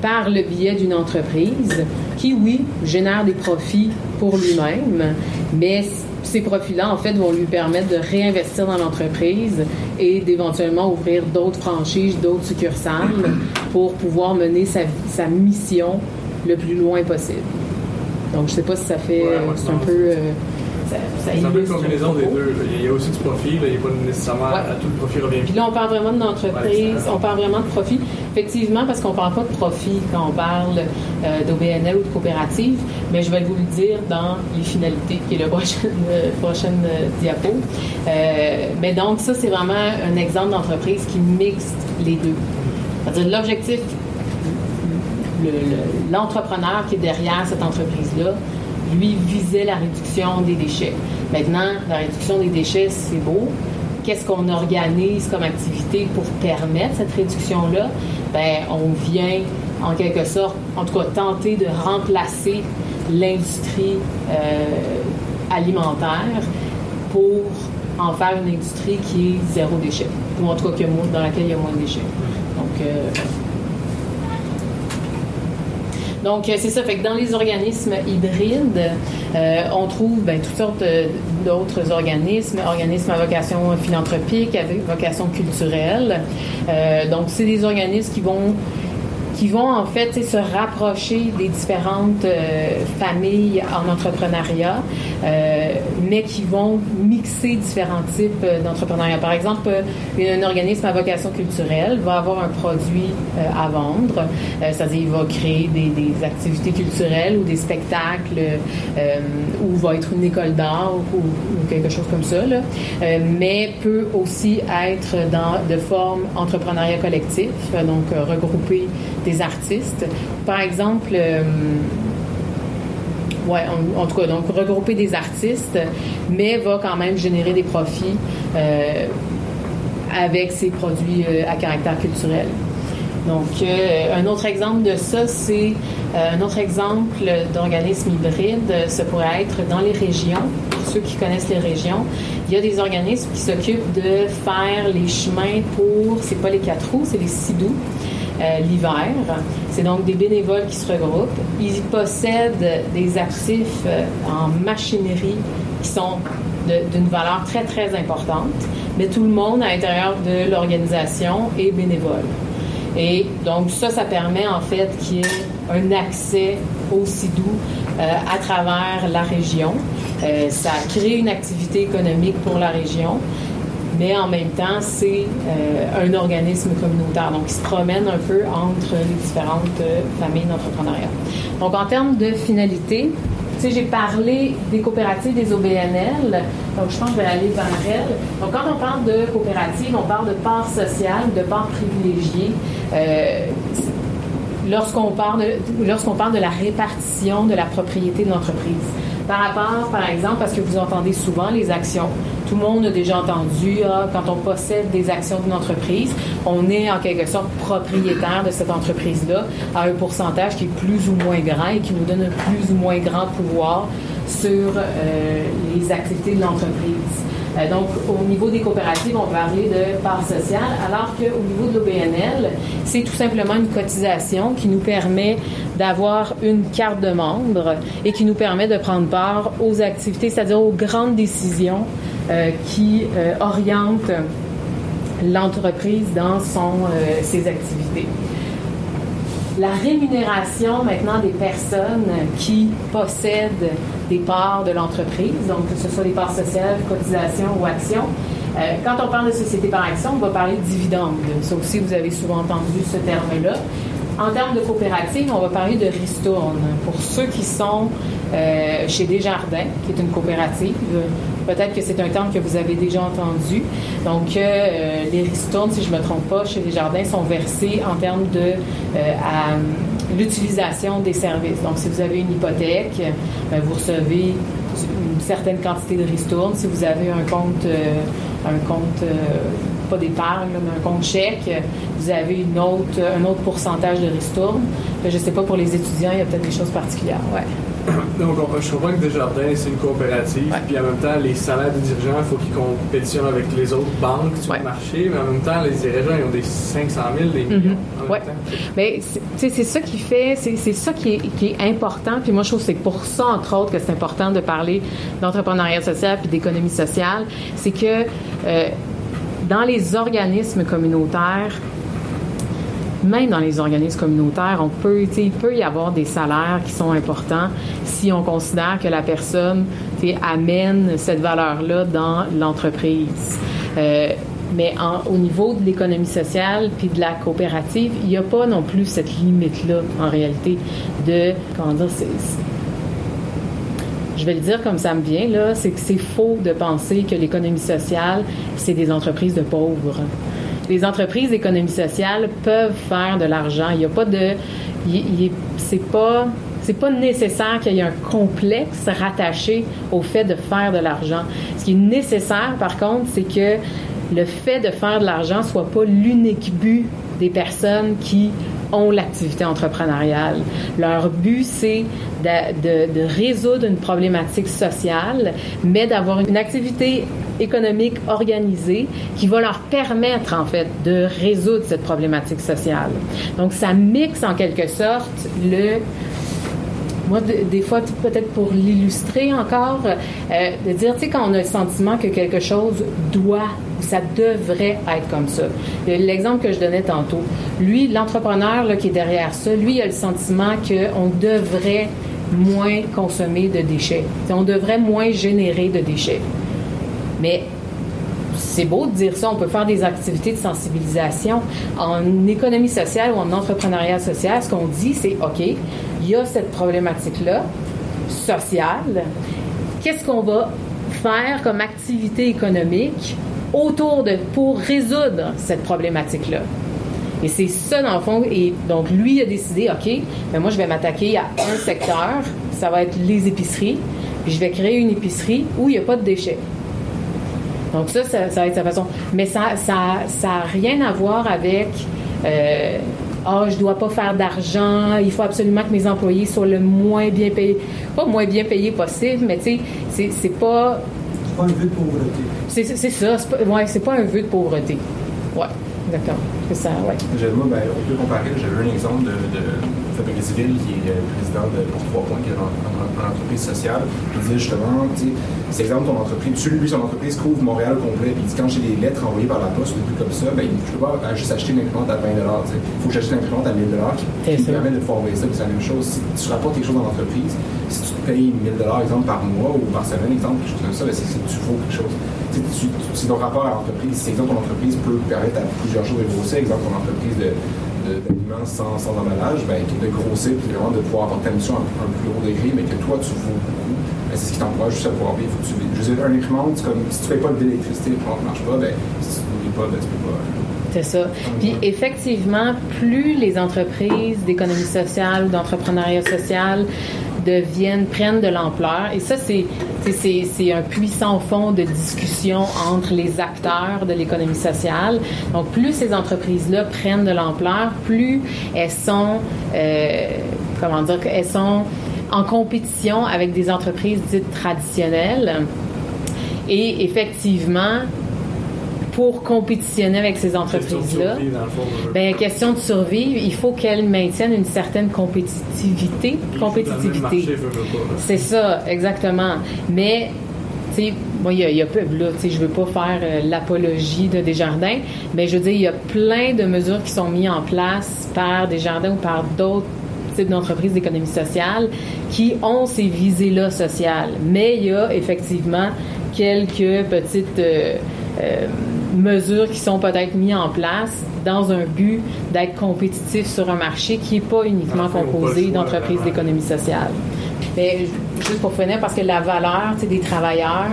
par le biais d'une entreprise qui, oui, génère des profits pour lui-même, mais ces profits-là, en fait, vont lui permettre de réinvestir dans l'entreprise et d'éventuellement ouvrir d'autres franchises, d'autres succursales pour pouvoir mener sa, mission le plus loin possible. Donc, je ne sais pas si ça fait... c'est un peu... Euh, c'est un peu une combinaison des deux. Il y a aussi du profit, il n'y a pas nécessairement à tout le profit revient. Puis là, on parle vraiment de l'entreprise, on parle vraiment de profit. Effectivement, parce qu'on ne parle pas de profit quand on parle euh, d'OBNL ou de coopérative, mais je vais vous le dire dans les finalités, qui est la prochaine, euh, prochaine euh, diapo. mais donc, ça, c'est vraiment un exemple d'entreprise qui mixe les deux. C'est-à-dire l'objectif, l'entrepreneur qui est derrière cette entreprise-là, lui, visait la réduction des déchets. Maintenant, la réduction des déchets, c'est beau. Qu'est-ce qu'on organise comme activité pour permettre cette réduction-là? Ben, on vient, en quelque sorte, en tout cas, tenter de remplacer l'industrie euh, alimentaire pour en faire une industrie qui est zéro déchet, ou en tout cas dans laquelle il y a moins de déchets. Donc, euh, donc, euh, c'est ça. Fait que dans les organismes hybrides, euh, on trouve ben, toutes sortes euh, d'autres organismes, organismes à vocation philanthropique, à vocation culturelle. donc, c'est des organismes qui vont qui vont en fait se rapprocher des différentes euh, familles en entrepreneuriat, euh, mais qui vont mixer différents types euh, d'entrepreneuriat. Par exemple, un organisme à vocation culturelle va avoir un produit à vendre, c'est-à-dire il va créer des, activités culturelles ou des spectacles, ou va être une école d'art ou, quelque chose comme ça, mais peut aussi être dans de forme entrepreneuriat collectif, donc regrouper des artistes. Par exemple, euh, ouais, en, tout cas, donc regrouper des artistes, mais va quand même générer des profits euh, avec ses produits euh, à caractère culturel. Donc, un autre exemple de ça, c'est un autre exemple d'organisme hybride, ça pourrait être dans les régions. Pour ceux qui connaissent les régions, il y a des organismes qui s'occupent de faire les chemins pour, c'est pas les quatre roues, c'est les sidous. Euh, l'hiver. C'est donc des bénévoles qui se regroupent. Ils possèdent des actifs euh, en machinerie qui sont d'une valeur très, très importante, mais tout le monde à l'intérieur de l'organisation est bénévole. Et donc, ça, ça permet en fait qu'il y ait un accès aussi doux euh, à travers la région. ça crée une activité économique pour la région mais en même temps, c'est euh, un organisme communautaire. Donc, il se promène un peu entre les différentes euh, familles d'entrepreneuriat. Donc, en termes de finalité, tu sais, j'ai parlé des coopératives des OBNL, donc je pense que je vais aller vers elles. Donc, quand on parle de coopérative, on parle de part sociale, de part privilégiée. Euh, lorsqu'on parle, de, parle de la répartition de la propriété de l'entreprise. Par rapport, par exemple, parce que vous entendez souvent les actions. Tout le monde a déjà entendu, ah, quand on possède des actions d'une entreprise, on est en quelque sorte propriétaire de cette entreprise-là à un pourcentage qui est plus ou moins grand et qui nous donne un plus ou moins grand pouvoir sur euh, les activités de l'entreprise. Euh, donc, au niveau des coopératives, on peut de part sociale, alors qu'au niveau de l'OBNL, c'est tout simplement une cotisation qui nous permet d'avoir une carte de membre et qui nous permet de prendre part aux activités, c'est-à-dire aux grandes décisions euh, qui euh, orientent l'entreprise dans son, ses activités. La rémunération maintenant des personnes qui possèdent des parts de l'entreprise, donc que ce soit des parts sociales, cotisations ou actions. Euh, quand on parle de société par action, on va parler de dividendes. Ça aussi, vous avez souvent entendu ce terme-là. En termes de coopérative, on va parler de ristourne. Pour ceux qui sont euh, chez Desjardins, qui est une coopérative, peut-être que c'est un terme que vous avez déjà entendu. Donc, euh, les ristournes, si je ne me trompe pas, chez Desjardins, sont versés en termes de à, l'utilisation des services. Donc, si vous avez une hypothèque, ben, vous recevez une certaine quantité de ristournes. Si vous avez un compte, un compte pas d'épargne, mais un compte chèque, vous avez un autre pourcentage de ristourne. Je ne sais pas pour les étudiants, il y a peut-être des choses particulières. Donc, je comprends que Desjardins, c'est une coopérative, puis en même temps, les salaires des dirigeants, il faut qu'ils compétitionnent avec les autres banques sur le marché, mais en même temps, les dirigeants, ils ont des 500 000, des millions. Oui. Mais c'est ça qui fait, c'est ça qui est, qui est, important, puis moi, je trouve que c'est pour ça, entre autres, que c'est important de parler d'entrepreneuriat social puis d'économie sociale, c'est que euh, dans les organismes communautaires, même dans les organismes communautaires, on peut, il peut y avoir des salaires qui sont importants si on considère que la personne amène cette valeur-là dans l'entreprise. Euh, mais au niveau de l'économie sociale puis de la coopérative, il n'y a pas non plus cette limite-là, en réalité, de, comment dire, je vais le dire comme ça me vient, là, c'est que c'est faux de penser que l'économie sociale, c'est des entreprises de pauvres. Les entreprises d'économie sociale peuvent faire de l'argent. Il n'y a pas de. C'est pas. C'est pas nécessaire qu'il y ait un complexe rattaché au fait de faire de l'argent. Ce qui est nécessaire, par contre, c'est que le fait de faire de l'argent soit pas l'unique but des personnes qui ont l'activité entrepreneuriale. Leur but, c'est de, résoudre une problématique sociale, mais d'avoir une activité économique organisée qui va leur permettre, en fait, de résoudre cette problématique sociale. Donc, ça mixe en quelque sorte le moi, des fois, peut-être pour l'illustrer encore, euh, de dire, tu sais, quand on a le sentiment que quelque chose doit ça devrait être comme ça. L'exemple que je donnais tantôt, lui, l'entrepreneur qui est derrière ça, lui, il a le sentiment qu'on devrait moins consommer de déchets. On devrait moins générer de déchets. Mais c'est beau de dire ça, on peut faire des activités de sensibilisation. En économie sociale ou en entrepreneuriat social, ce qu'on dit, c'est OK, il y a cette problématique-là sociale. Qu'est-ce qu'on va faire comme activité économique? Autour de pour résoudre cette problématique-là? Et c'est ça, dans le fond. Et donc, lui a décidé, OK, ben moi, je vais m'attaquer à un secteur, ça va être les épiceries, puis je vais créer une épicerie où il n'y a pas de déchets. Donc, ça, ça, va être sa façon. Mais ça n'a ça, ça rien à voir avec. Euh, ah, je dois pas faire d'argent, il faut absolument que mes employés soient le moins bien payés. Pas moins bien payés possible, mais tu sais, c'est pas. C'est pas un vœu de pauvreté. C'est ça, c'est pas, ouais, pas un vœu de pauvreté. Ouais. D'accord. C'est ça, ouais. Moi, ben, on peut comparer. J'avais un exemple de, de Fabrice Ville, qui est le président de Pour Trois Points, qui est une entreprise sociale. Il disait justement, tu sais, c'est exemple ton entreprise. Lui, son entreprise couvre Montréal au complet. Puis il dit quand j'ai des lettres envoyées par la poste ou des trucs comme ça, ben, je peux pas juste acheter une imprimante à 20 Il faut que j'achète une imprimante à 1000 qui, qui permet de pouvoir envoyer ça. c'est la même chose. Si tu rapportes quelque chose dans l'entreprise, si tu payes 1000 exemple, par mois ou par semaine, exemple, quelque chose comme ça, ben, c'est que tu vaux quelque chose c'est ton rapport à l'entreprise. C'est exemple, ton entreprise peut permettre à plusieurs choses de grossir. Exemple, ton entreprise de, d'aliments sans, sans, emballage, ben, de grossir, puis vraiment de pouvoir apporter une mission à un, plus gros degré, mais que toi, tu vaux beaucoup. Ben, c'est ce qui t'encourage juste à pouvoir vivre. Tu, je veux dire, un imprimante, comme si tu ne payes pas d'électricité, l'imprimante ne marche pas, ben, si tu ne pas, ben, tu peux pas. C'est ça. Puis effectivement, plus les entreprises d'économie sociale ou d'entrepreneuriat social deviennent, prennent de l'ampleur. Et ça, c'est, un puissant fond de discussion entre les acteurs de l'économie sociale. Donc, plus ces entreprises-là prennent de l'ampleur, plus elles sont, euh, comment dire, elles sont en compétition avec des entreprises dites traditionnelles. Et effectivement, pour compétitionner avec ces entreprises-là, ben question de survivre, il faut qu'elles maintiennent une certaine compétitivité. Compétitivité. C'est ça, exactement. Mais moi, il y a, il y a peu, là, tu sais, je veux pas faire euh, l'apologie de Desjardins, mais je veux dire, il y a plein de mesures qui sont mises en place par Desjardins ou par d'autres types d'entreprises d'économie sociale qui ont ces visées-là sociales. Mais il y a effectivement quelques petites euh, euh, mesures qui sont peut-être mises en place dans un but d'être compétitif sur un marché qui n'est pas uniquement Enfin, composé d'entreprises d'économie sociale. Mais juste pour finir, parce que la valeur des travailleurs,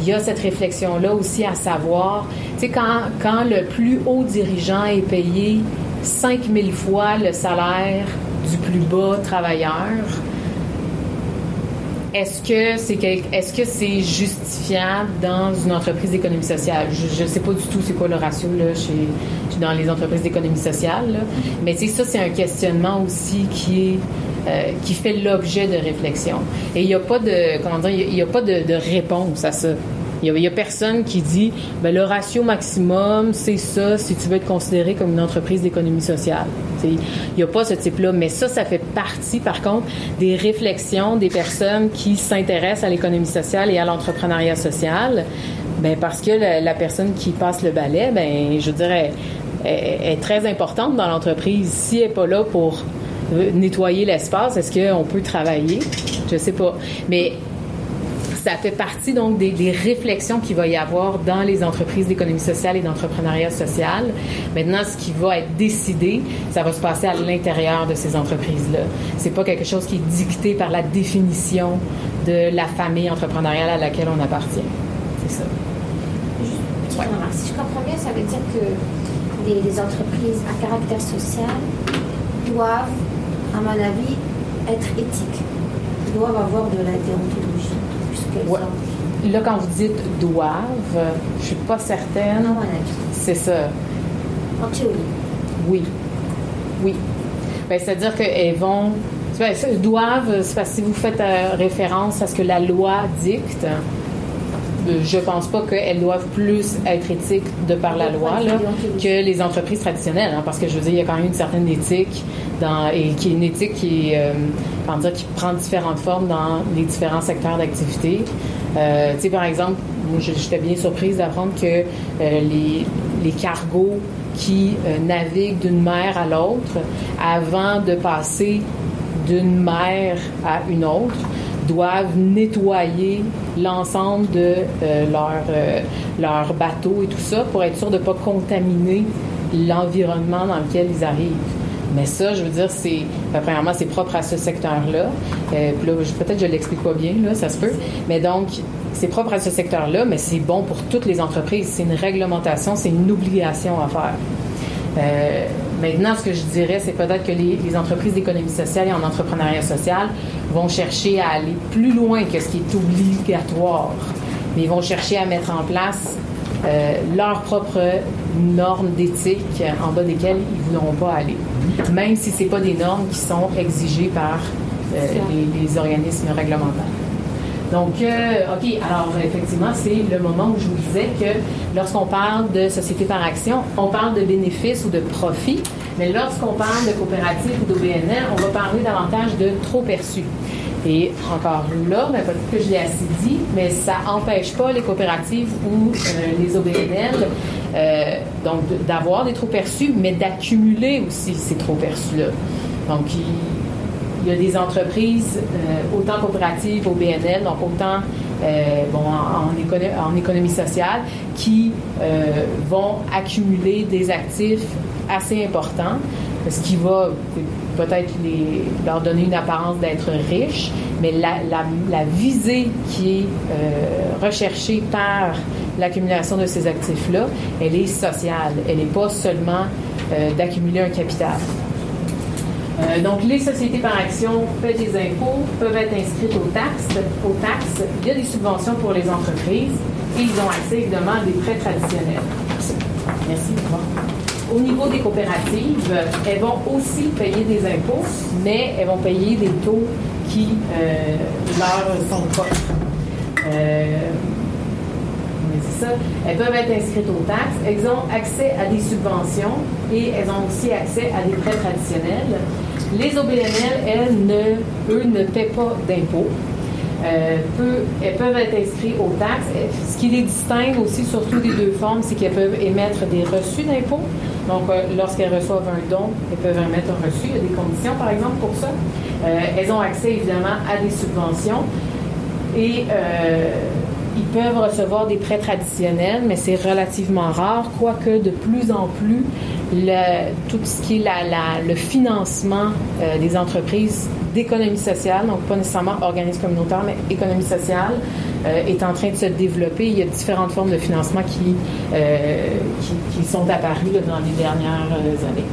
il y a cette réflexion-là aussi à savoir, quand, quand le plus haut dirigeant est payé 5000 fois le salaire du plus bas travailleur, est-ce que c'est est-ce que c'est justifiable dans une entreprise d'économie sociale? Je ne sais pas du tout c'est quoi le ratio là chez, dans les entreprises d'économie sociale, mais tu sais, ça c'est un questionnement aussi qui euh, qui fait l'objet de réflexion. Et il n'y a pas de comment dire, il a pas de réponse à ça. Il n'y a, personne qui dit ben, le ratio maximum, c'est ça si tu veux être considéré comme une entreprise d'économie sociale. Il n'y a pas ce type-là. Mais ça, ça fait partie, par contre, des réflexions des personnes qui s'intéressent à l'économie sociale et à l'entrepreneuriat social. Ben, parce que la, personne qui passe le balai, ben, je dirais, est, est très importante dans l'entreprise. Si elle n'est pas là pour euh, nettoyer l'espace, est-ce qu'on peut travailler? Je sais pas. Mais ça fait partie donc des, réflexions qu'il va y avoir dans les entreprises d'économie sociale et d'entrepreneuriat social. Maintenant, ce qui va être décidé, ça va se passer à l'intérieur de ces entreprises-là. C'est pas quelque chose qui est dicté par la définition de la famille entrepreneuriale à laquelle on appartient. C'est ça. Si je comprends bien, ça veut dire que les, les entreprises à caractère social doivent, à mon avis, être éthiques. Doivent avoir de la déontologie. Ouais. Là, quand vous dites doivent, je suis pas certaine. C'est ça. En théorie. Oui. Oui. Ben, C'est-à-dire qu'elles vont. ben, doivent, c'est parce que si vous faites euh, référence à ce que la loi dicte, je pense pas qu'elles doivent plus être éthiques de par la loi que les entreprises traditionnelles, hein, parce que je veux dire, il y a quand même une certaine éthique et qui est une éthique qui, est, euh, comment dire, qui prend différentes formes dans les différents secteurs d'activité. Euh, tu sais, par exemple, j'étais bien surprise d'apprendre que euh, les, cargos qui euh, naviguent d'une mer à l'autre, avant de passer d'une mer à une autre, doivent nettoyer l'ensemble de euh, leur, euh, bateau et tout ça pour être sûr de ne pas contaminer l'environnement dans lequel ils arrivent. Mais ça, je veux dire, c'est ben, premièrement, c'est propre à ce secteur-là. Euh, puis là, peut-être je l'explique pas bien, là, ça se peut. Mais donc, c'est propre à ce secteur-là, mais c'est bon pour toutes les entreprises. C'est une réglementation, c'est une obligation à faire. Euh, maintenant, ce que je dirais, c'est peut-être que les, les entreprises d'économie sociale et en entrepreneuriat social vont chercher à aller plus loin que ce qui est obligatoire, mais ils vont chercher à mettre en place euh, leurs propres normes d'éthique en bas desquelles ils ne voudront pas aller, même si ce pas des normes qui sont exigées par euh, les, les organismes réglementaires. Donc, euh, OK, alors effectivement, c'est le moment où je vous disais que lorsqu'on parle de société par action, on parle de bénéfices ou de profit, mais lorsqu'on parle de coopérative ou d'OBNL, on va parler davantage de trop perçu. Et encore là, ben, peut-être que je l'ai assez dit, mais ça n'empêche pas les coopératives ou euh, les OBNL euh, d'avoir des trop perçus, mais d'accumuler aussi ces trop perçus-là. Donc, il y a des entreprises, euh, autant coopératives au BNL, donc autant euh, en, en écono- en économie sociale, qui euh, vont accumuler des actifs assez importants, ce qui va peut-être leur donner une apparence d'être riches, mais la, visée qui est recherchée par l'accumulation de ces actifs-là, elle est sociale. Elle n'est pas seulement d'accumuler un capital. Euh, donc, les sociétés par action paient des impôts, peuvent être inscrites aux taxes, aux taxes. Il y a des subventions pour les entreprises et ils ont accès évidemment à des prêts traditionnels. Merci. Au niveau des coopératives, elles vont aussi payer des impôts, mais elles vont payer des taux qui euh, leur sont propres. Euh, ça. Elles peuvent être inscrites aux taxes. Elles ont accès à des subventions et elles ont aussi accès à des prêts traditionnels. Les OBNL, elles, eux, ne paient pas d'impôts. euh, elles peuvent être inscrites aux taxes. Ce qui les distingue aussi surtout des deux formes, c'est qu'elles peuvent émettre des reçus d'impôts. Donc, euh, lorsqu'elles reçoivent un don, elles peuvent émettre un reçu. Il y a des conditions, par exemple, pour ça. Euh, elles ont accès, évidemment, à des subventions. Et ils peuvent recevoir des prêts traditionnels, mais c'est relativement rare, quoique de plus en plus, tout ce qui est le financement euh, des entreprises d'économie sociale, donc pas nécessairement organismes communautaires, mais économie sociale, euh, est en train de se développer. Il y a différentes formes de financement qui, euh, qui, sont apparues dans les dernières années.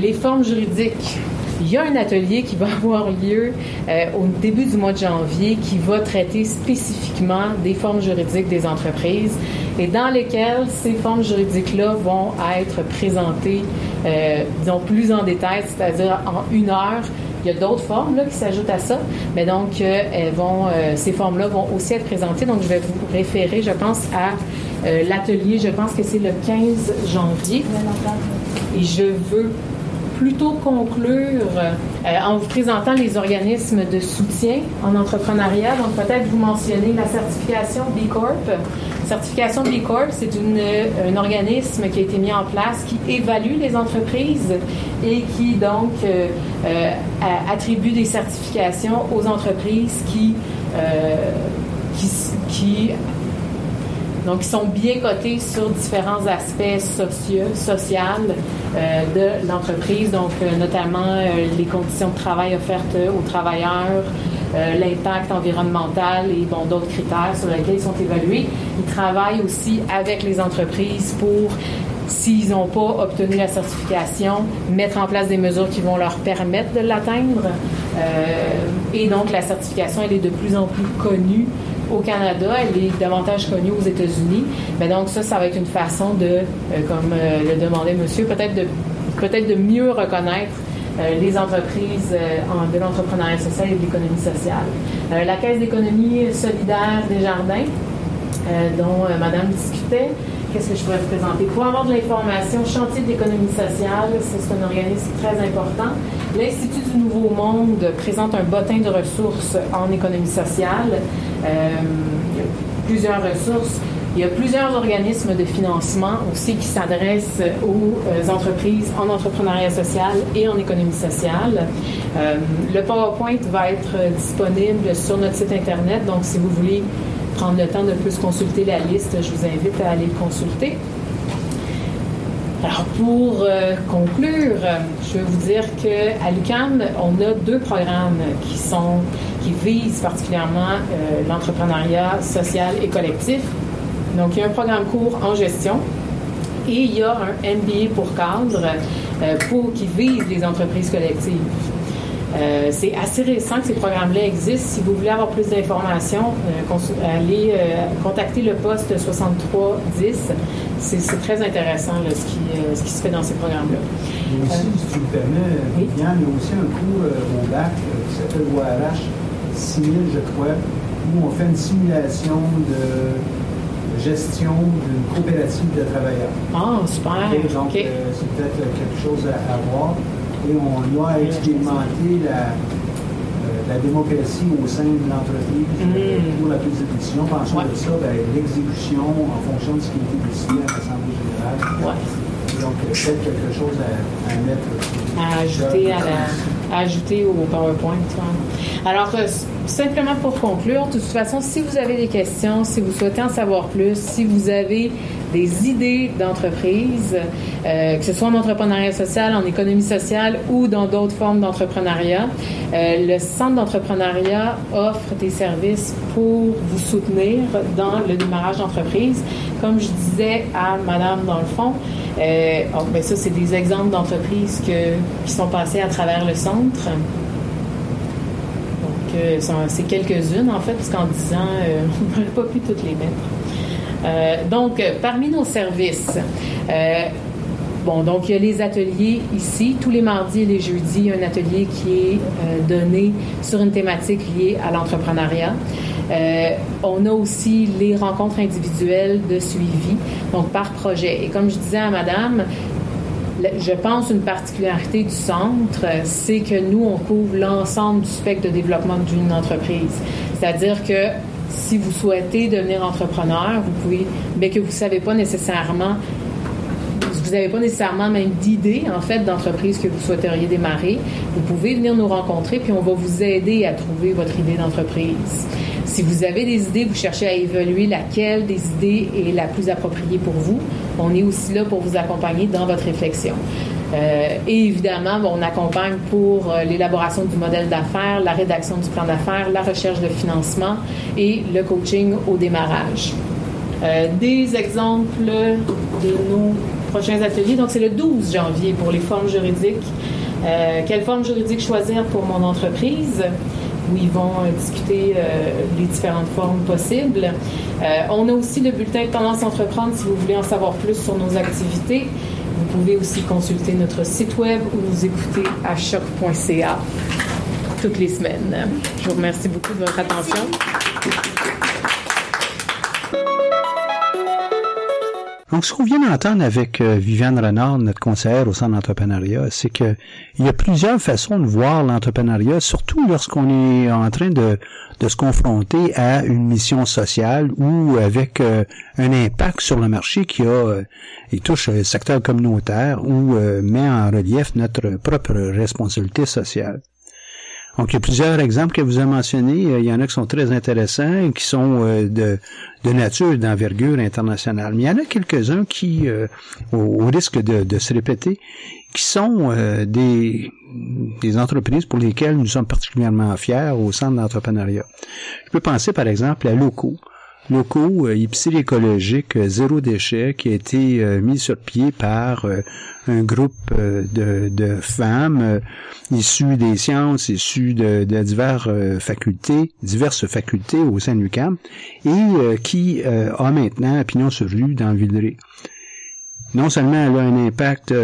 les formes juridiques il y a un atelier qui va avoir lieu euh, au début du mois de janvier qui va traiter spécifiquement des formes juridiques des entreprises et dans lesquelles ces formes juridiques-là vont être présentées, euh, disons, plus en détail, c'est-à-dire en une heure. Il y a d'autres formes là, qui s'ajoutent à ça, mais donc euh, elles vont, ces formes-là vont aussi être présentées. Donc je vais vous référer, je pense, à l'atelier, je pense que c'est le 15 janvier. Et je veux plutôt conclure euh, en vous présentant les organismes de soutien en entrepreneuriat. Donc, peut-être vous mentionner la certification B Corp. Certification B Corp, c'est un organisme qui a été mis en place qui évalue les entreprises et qui donc euh, euh, attribue des certifications aux entreprises qui, qui, qui donc, ils sont bien cotés sur différents aspects sociaux, sociaux euh, de l'entreprise, donc euh, notamment euh, les conditions de travail offertes aux travailleurs, l'impact environnemental et bon, d'autres critères sur lesquels ils sont évalués. Ils travaillent aussi avec les entreprises pour s'ils n'ont pas obtenu la certification, mettre en place des mesures qui vont leur permettre de l'atteindre. et donc, la certification, elle est de plus en plus connue au Canada, elle est davantage connue aux États-Unis. Mais donc ça, ça va être une façon de, euh, comme euh, le demandait monsieur, peut-être de, peut-être de mieux reconnaître euh, les entreprises de l'entrepreneuriat social et de l'économie sociale. la Caisse d'économie solidaire des jardins, dont Madame discutait, Qu'est-ce que je pourrais vous présenter? Pour avoir de l'information, Chantier d'économie sociale, c'est un organisme très important. L'Institut du Nouveau Monde présente un bottin de ressources en économie sociale. Euh, il y a plusieurs ressources. Il y a plusieurs organismes de financement aussi qui s'adressent aux euh, entreprises en entrepreneuriat social et en économie sociale. Euh, le PowerPoint va être disponible sur notre site Internet, donc si vous voulez prendre le temps de plus consulter la liste, je vous invite à aller le consulter. Alors, pour euh, conclure, je veux vous dire qu'à l'UQAM, on a deux programmes qui sont qui visent particulièrement euh, l'entrepreneuriat social et collectif. Donc, il y a un programme court en gestion et il y a un MBA pour cadre euh, pour, qui vise les entreprises collectives. Euh, c'est assez récent que ces programmes-là existent. Si vous voulez avoir plus d'informations, euh, allez euh, contacter le poste 6310. C'est très intéressant ce, qui, ce, qui, se fait dans ces programmes-là. Mais aussi, si tu me permets, oui? il y a aussi un cours au bac qui s'appelle ORH 6000, je crois, où on fait une simulation de gestion d'une coopérative de travailleurs. Ah, super. donc, c'est peut-être quelque chose à voir et on a expérimenté la, euh, la démocratie au sein de l'entreprise mm. pour la prise de décision. Pensons de ça, ben, l'exécution en fonction de ce qui a été décidé à l'Assemblée générale. Donc, peut-être quelque chose à, mettre. À ajouter, à, ajouter au PowerPoint. Alors, euh, simplement pour conclure, de toute façon, si vous avez des questions, si vous souhaitez en savoir plus, si vous avez des idées d'entreprise, euh, que ce soit en entrepreneuriat social, en économie sociale ou dans d'autres formes d'entrepreneuriat. Euh, le Centre d'entrepreneuriat offre des services pour vous soutenir dans le démarrage d'entreprise. Comme je disais à Madame dans le fond, euh, oh, ben ça, c'est des exemples d'entreprises qui sont passées à travers le centre. Donc, euh, c'est quelques-unes, en fait, parce qu'en 10 ans, on n'aurait pas pu toutes les mettre. Euh, donc, parmi nos services, euh, Bon, donc il y a les ateliers ici. Tous les mardis et les jeudis, un atelier qui est euh, donné sur une thématique liée à l'entrepreneuriat. on a aussi les rencontres individuelles de suivi, donc par projet. Et comme je disais à Madame, je pense une particularité du centre, c'est que nous, on couvre l'ensemble du spectre de développement d'une entreprise. C'est-à-dire que si vous souhaitez devenir entrepreneur, vous pouvez, mais que vous ne savez pas nécessairement vous n'avez pas nécessairement même d'idée, en fait, d'entreprise que vous souhaiteriez démarrer, vous pouvez venir nous rencontrer, puis on va vous aider à trouver votre idée d'entreprise. Si vous avez des idées, vous cherchez à évaluer laquelle des idées est la plus appropriée pour vous, on est aussi là pour vous accompagner dans votre réflexion. Euh, et évidemment, on accompagne pour euh, l'élaboration du modèle d'affaires, la rédaction du plan d'affaires, la recherche de financement et le coaching au démarrage. Euh, des exemples de nos prochains ateliers. Donc, c'est le 12 janvier pour les formes juridiques. Quelle forme juridique choisir pour mon entreprise? où ils vont discuter les différentes formes possibles. on a aussi le bulletin de tendance entreprendre si vous voulez en savoir plus sur nos activités. Vous pouvez aussi consulter notre site web ou nous écouter à choc.ca toutes les semaines. Je vous remercie beaucoup de votre attention. Donc, ce qu'on vient d'entendre avec euh, Viviane Renard, notre conseillère au centre d'entrepreneuriat, c'est que il y a plusieurs façons de voir l'entrepreneuriat, surtout lorsqu'on est en train de, de, se confronter à une mission sociale ou avec euh, un impact sur le marché qui a euh, touche le secteur communautaire ou met en relief notre propre responsabilité sociale. Donc, il y a plusieurs exemples que vous avez mentionnés. Il y en a qui sont très intéressants et qui sont de, de nature d'envergure internationale. Mais il y en a quelques-uns qui, euh, au, risque de, se répéter, qui sont euh, des, des entreprises pour lesquelles nous sommes particulièrement fiers au centre d'entrepreneuriat. Je peux penser par exemple à Loco locaux euh, épicerie écologique euh, zéro déchet qui a été euh, mis sur pied par un groupe de, de femmes issues des sciences, issues de, de diverses facultés, diverses facultés au sein de l'UQAM, et qui a maintenant pignon sur rue dans Villeray. Non seulement elle a un impact,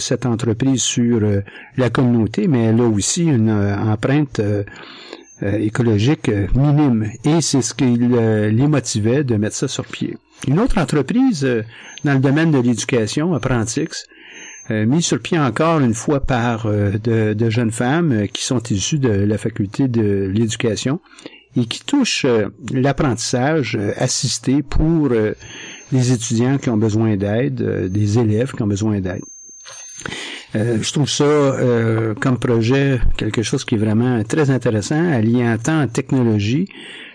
cette entreprise, sur la communauté, mais elle a aussi une empreinte euh, écologique euh, minime. Et c'est ce qui euh, les motivait de mettre ça sur pied. Une autre entreprise dans le domaine de l'éducation, Apprentix, mis sur pied encore une fois par de, de, jeunes femmes qui sont issues de la faculté de l'éducation et qui touchent l'apprentissage assisté pour les étudiants qui ont besoin d'aide, des élèves qui ont besoin d'aide. Euh, je trouve ça euh, comme projet quelque chose qui est vraiment très intéressant, alliant tant technologie,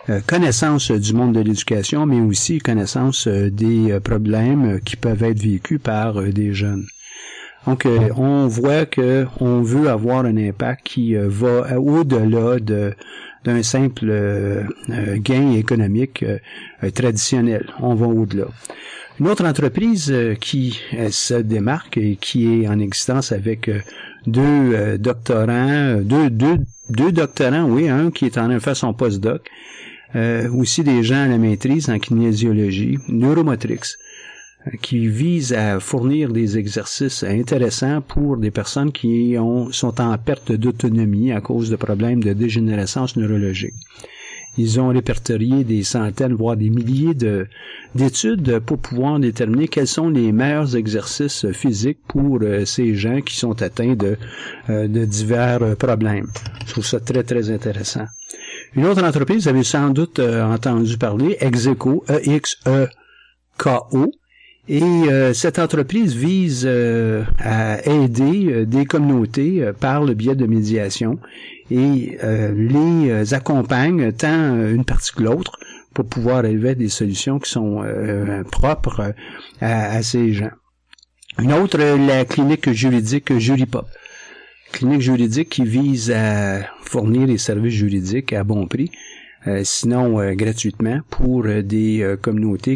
euh, connaissance du monde de l'éducation, mais aussi connaissance des problèmes qui peuvent être vécus par des jeunes. Donc, on voit que on veut avoir un impact qui va au-delà de d'un simple gain économique traditionnel. On va au-delà. Une autre entreprise euh, qui euh, se démarque et qui est en existence avec euh, deux doctorants, deux, deux, deux doctorants, oui, un qui est en train de faire son postdoc, aussi des gens à la maîtrise en kinésiologie, Neuromotrix, qui vise à fournir des exercices intéressants pour des personnes qui ont, sont en perte d'autonomie à cause de problèmes de dégénérescence neurologique. Ils ont répertorié des centaines, voire des milliers de, d'études pour pouvoir déterminer quels sont les meilleurs exercices physiques pour euh, ces gens qui sont atteints de, euh, de divers euh, problèmes. Je trouve ça très, très intéressant. Une autre entreprise, vous avez sans doute entendu parler, Execo, E-X-E-K-O, et cette entreprise vise à aider des communautés par le biais de médiation et euh, les euh, accompagne tant euh, une partie que l'autre pour pouvoir élever des solutions qui sont propres à, ces gens. Une autre, la clinique juridique Juripop. Clinique juridique qui vise à fournir des services juridiques à bon prix, sinon gratuitement, pour des communautés